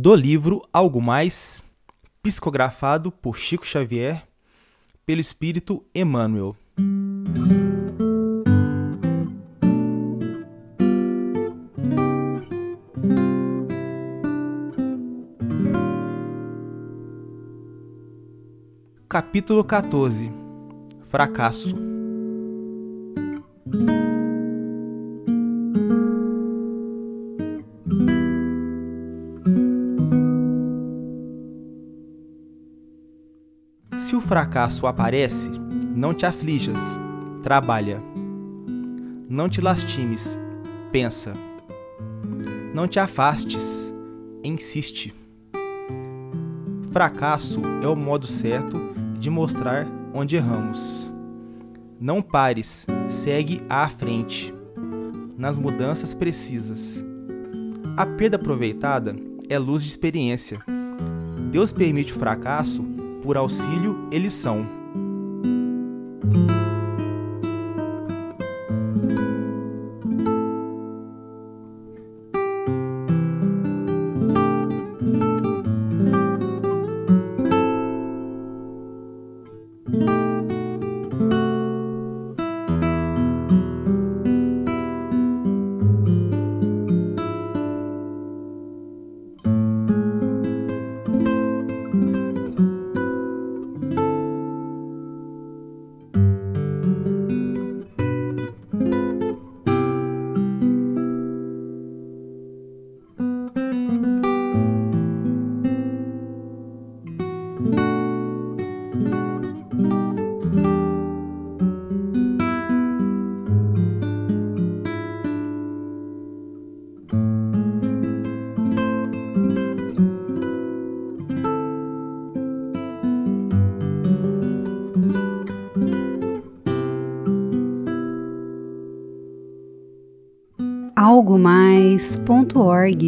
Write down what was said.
do livro Algo Mais, psicografado por Chico Xavier, pelo espírito Emmanuel. Capítulo 14 Fracasso Se o fracasso aparece, não te aflijas, trabalha. Não te lastimes, pensa. Não te afastes, insiste. Fracasso é o modo certo de mostrar onde erramos. Não pares, segue à frente, nas mudanças precisas. A perda aproveitada é luz de experiência. Deus permite o fracasso por auxílio e lição. algomais.org